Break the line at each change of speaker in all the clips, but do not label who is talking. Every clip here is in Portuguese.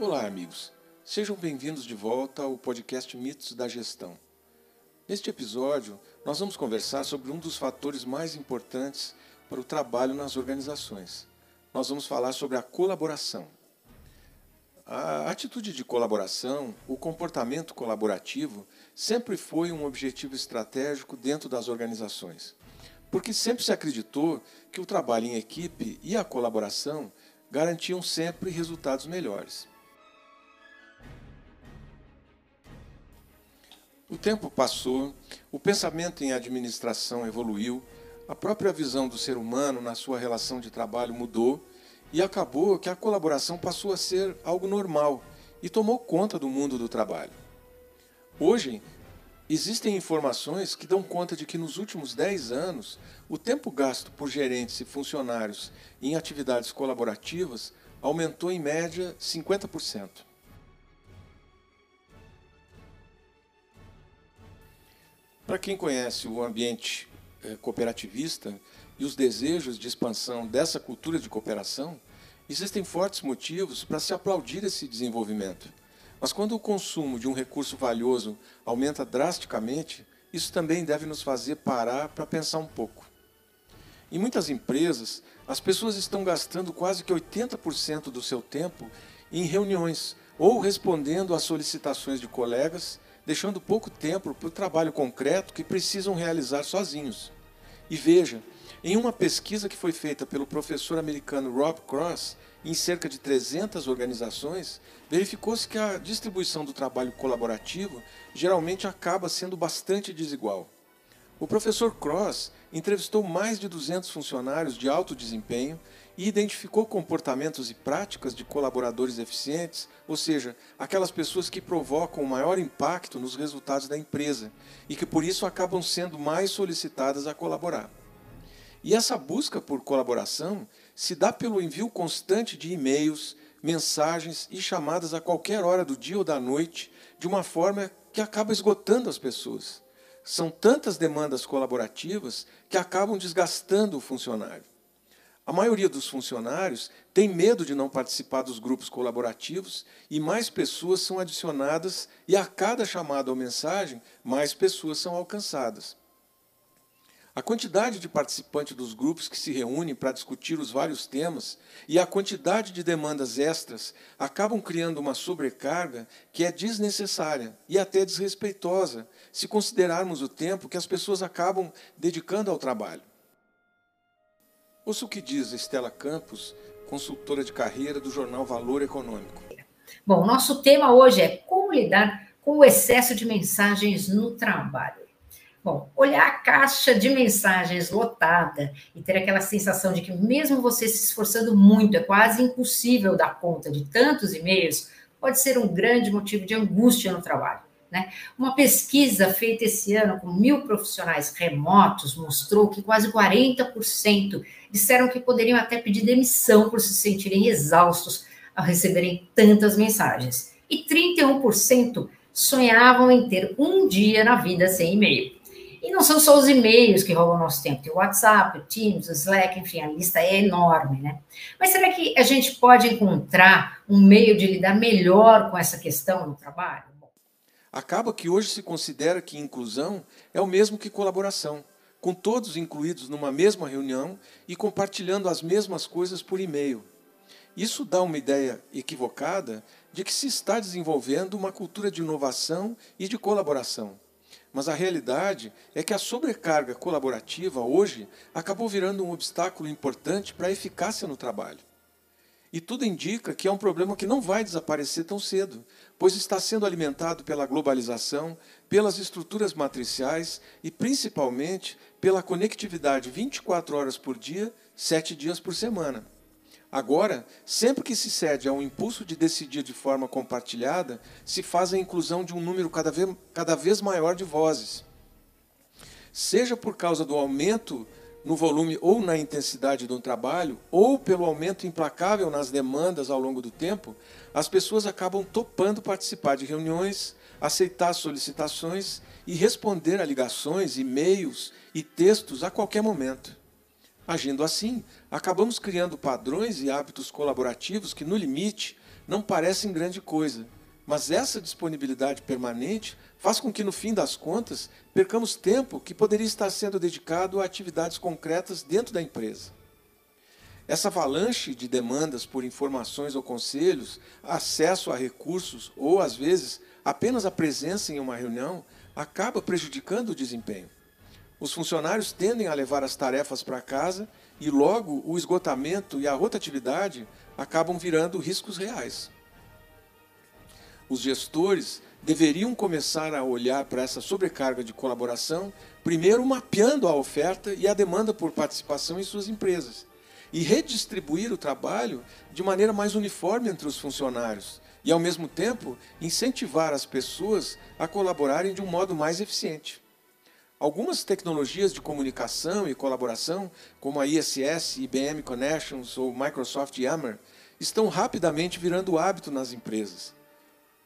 Olá, amigos. Sejam bem-vindos de volta ao podcast Mitos da Gestão. Neste episódio, nós vamos conversar sobre um dos fatores mais importantes para o trabalho nas organizações. Nós vamos falar sobre a colaboração. A atitude de colaboração, o comportamento colaborativo, sempre foi um objetivo estratégico dentro das organizações, porque sempre se acreditou que o trabalho em equipe e a colaboração garantiam sempre resultados melhores. O tempo passou, o pensamento em administração evoluiu, a própria visão do ser humano na sua relação de trabalho mudou e acabou que a colaboração passou a ser algo normal e tomou conta do mundo do trabalho. Hoje, existem informações que dão conta de que nos últimos 10 anos, o tempo gasto por gerentes e funcionários em atividades colaborativas aumentou em média 50%. Para quem conhece o ambiente é, cooperativista e os desejos de expansão dessa cultura de cooperação, existem fortes motivos para se aplaudir esse desenvolvimento. Mas quando o consumo de um recurso valioso aumenta drasticamente, isso também deve nos fazer parar para pensar um pouco. Em muitas empresas, as pessoas estão gastando quase que 80% do seu tempo em reuniões ou respondendo às solicitações de colegas deixando pouco tempo para o trabalho concreto que precisam realizar sozinhos. E veja, em uma pesquisa que foi feita pelo professor americano Rob Cross, em cerca de 300 organizações, verificou-se que a distribuição do trabalho colaborativo geralmente acaba sendo bastante desigual. O professor Cross entrevistou mais de 200 funcionários de alto desempenho e identificou comportamentos e práticas de colaboradores eficientes, ou seja, aquelas pessoas que provocam o maior impacto nos resultados da empresa e que por isso acabam sendo mais solicitadas a colaborar. E essa busca por colaboração se dá pelo envio constante de e-mails, mensagens e chamadas a qualquer hora do dia ou da noite, de uma forma que acaba esgotando as pessoas. São tantas demandas colaborativas que acabam desgastando o funcionário. A maioria dos funcionários tem medo de não participar dos grupos colaborativos e mais pessoas são adicionadas, e a cada chamada ou mensagem, mais pessoas são alcançadas. A quantidade de participantes dos grupos que se reúnem para discutir os vários temas e a quantidade de demandas extras acabam criando uma sobrecarga que é desnecessária e até desrespeitosa, se considerarmos o tempo que as pessoas acabam dedicando ao trabalho. Ouça o que diz Estela Campos, consultora de carreira do jornal Valor Econômico.
Bom, nosso tema hoje é como lidar com o excesso de mensagens no trabalho. Bom, olhar a caixa de mensagens lotada e ter aquela sensação de que, mesmo você se esforçando muito, é quase impossível dar conta de tantos e-mails, pode ser um grande motivo de angústia no trabalho. Né? Uma pesquisa feita esse ano com mil profissionais remotos mostrou que quase 40% disseram que poderiam até pedir demissão por se sentirem exaustos ao receberem tantas mensagens. E 31% sonhavam em ter um dia na vida sem e-mail. E não são só os e-mails que roubam nosso tempo, tem o WhatsApp, o Teams, o Slack, enfim, a lista é enorme, né? Mas será que a gente pode encontrar um meio de lidar melhor com essa questão no trabalho?
Acaba que hoje se considera que inclusão é o mesmo que colaboração, com todos incluídos numa mesma reunião e compartilhando as mesmas coisas por e-mail. Isso dá uma ideia equivocada de que se está desenvolvendo uma cultura de inovação e de colaboração. Mas a realidade é que a sobrecarga colaborativa hoje acabou virando um obstáculo importante para a eficácia no trabalho. E tudo indica que é um problema que não vai desaparecer tão cedo, pois está sendo alimentado pela globalização, pelas estruturas matriciais e principalmente pela conectividade 24 horas por dia, 7 dias por semana. Agora, sempre que se cede a um impulso de decidir de forma compartilhada, se faz a inclusão de um número cada vez, cada vez maior de vozes. Seja por causa do aumento no volume ou na intensidade do trabalho, ou pelo aumento implacável nas demandas ao longo do tempo, as pessoas acabam topando participar de reuniões, aceitar solicitações e responder a ligações, e-mails e textos a qualquer momento. Agindo assim, acabamos criando padrões e hábitos colaborativos que, no limite, não parecem grande coisa, mas essa disponibilidade permanente faz com que, no fim das contas, percamos tempo que poderia estar sendo dedicado a atividades concretas dentro da empresa. Essa avalanche de demandas por informações ou conselhos, acesso a recursos ou, às vezes, apenas a presença em uma reunião acaba prejudicando o desempenho. Os funcionários tendem a levar as tarefas para casa e logo o esgotamento e a rotatividade acabam virando riscos reais. Os gestores deveriam começar a olhar para essa sobrecarga de colaboração, primeiro mapeando a oferta e a demanda por participação em suas empresas, e redistribuir o trabalho de maneira mais uniforme entre os funcionários, e ao mesmo tempo incentivar as pessoas a colaborarem de um modo mais eficiente. Algumas tecnologias de comunicação e colaboração, como a ISS, IBM Connections ou Microsoft Yammer, estão rapidamente virando hábito nas empresas.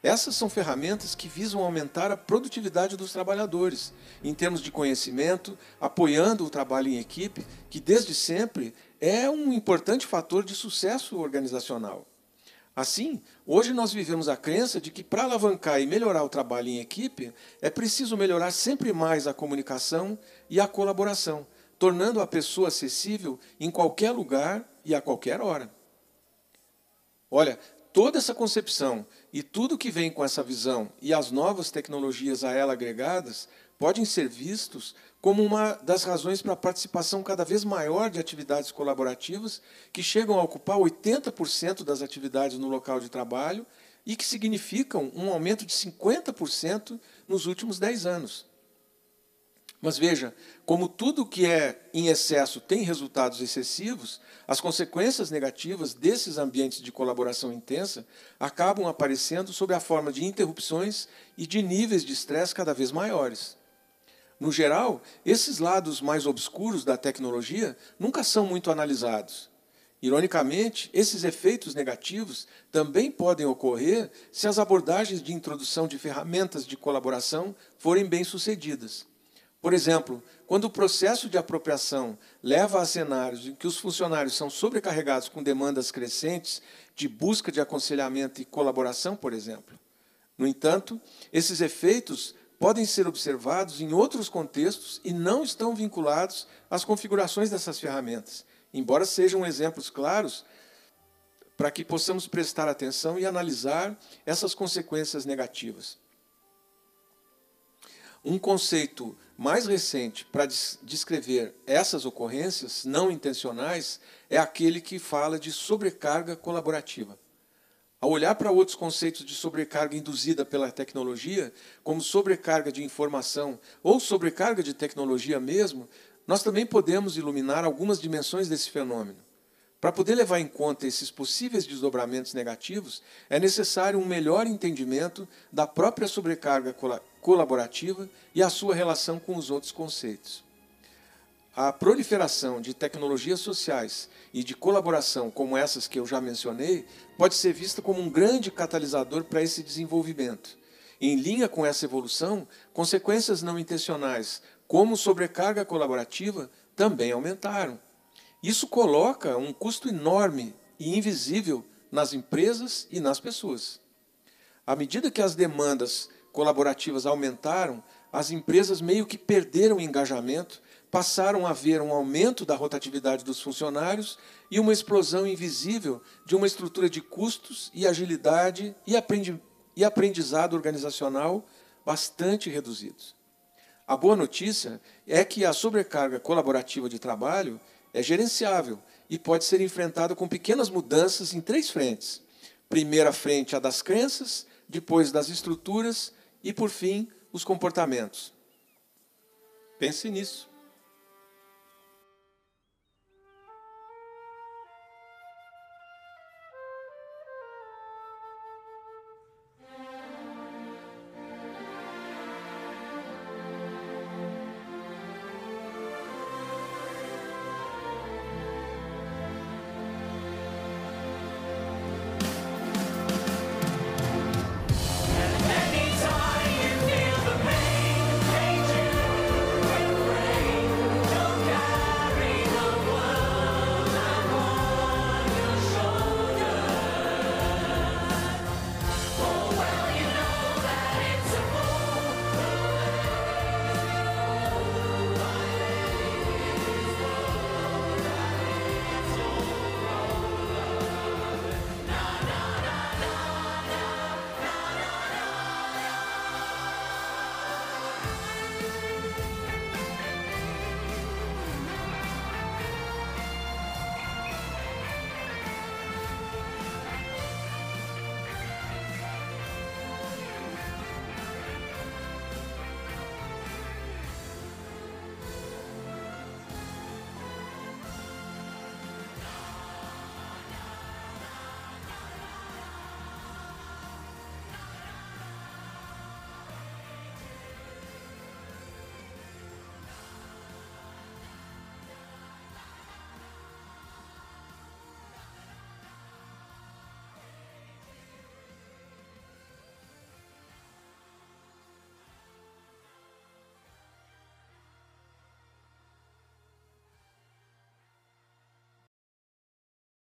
Essas são ferramentas que visam aumentar a produtividade dos trabalhadores, em termos de conhecimento, apoiando o trabalho em equipe, que desde sempre é um importante fator de sucesso organizacional. Assim, hoje nós vivemos a crença de que para alavancar e melhorar o trabalho em equipe, é preciso melhorar sempre mais a comunicação e a colaboração, tornando a pessoa acessível em qualquer lugar e a qualquer hora. Olha, toda essa concepção e tudo que vem com essa visão e as novas tecnologias a ela agregadas podem ser vistos como uma das razões para a participação cada vez maior de atividades colaborativas, que chegam a ocupar 80% das atividades no local de trabalho e que significam um aumento de 50% nos últimos 10 anos. Mas veja, como tudo que é em excesso tem resultados excessivos, as consequências negativas desses ambientes de colaboração intensa acabam aparecendo sob a forma de interrupções e de níveis de estresse cada vez maiores. No geral, esses lados mais obscuros da tecnologia nunca são muito analisados. Ironicamente, esses efeitos negativos também podem ocorrer se as abordagens de introdução de ferramentas de colaboração forem bem-sucedidas. Por exemplo, quando o processo de apropriação leva a cenários em que os funcionários são sobrecarregados com demandas crescentes de busca de aconselhamento e colaboração, por exemplo. No entanto, esses efeitos podem ser observados em outros contextos e não estão vinculados às configurações dessas ferramentas, embora sejam exemplos claros para que possamos prestar atenção e analisar essas consequências negativas. Um conceito mais recente para descrever essas ocorrências não intencionais é aquele que fala de sobrecarga colaborativa. Ao olhar para outros conceitos de sobrecarga induzida pela tecnologia, como sobrecarga de informação ou sobrecarga de tecnologia mesmo, nós também podemos iluminar algumas dimensões desse fenômeno. Para poder levar em conta esses possíveis desdobramentos negativos, é necessário um melhor entendimento da própria sobrecarga colaborativa e a sua relação com os outros conceitos. A proliferação de tecnologias sociais e de colaboração como essas que eu já mencionei pode ser vista como um grande catalisador para esse desenvolvimento. Em linha com essa evolução, consequências não intencionais, como sobrecarga colaborativa, também aumentaram. Isso coloca um custo enorme e invisível nas empresas e nas pessoas. À medida que as demandas colaborativas aumentaram, as empresas meio que perderam o engajamento passaram a ver um aumento da rotatividade dos funcionários e uma explosão invisível de uma estrutura de custos e agilidade e aprendizado organizacional bastante reduzidos. A boa notícia é que a sobrecarga colaborativa de trabalho é gerenciável e pode ser enfrentada com pequenas mudanças em três frentes. Primeira frente, a das crenças, depois das estruturas e, por fim, os comportamentos. Pense nisso.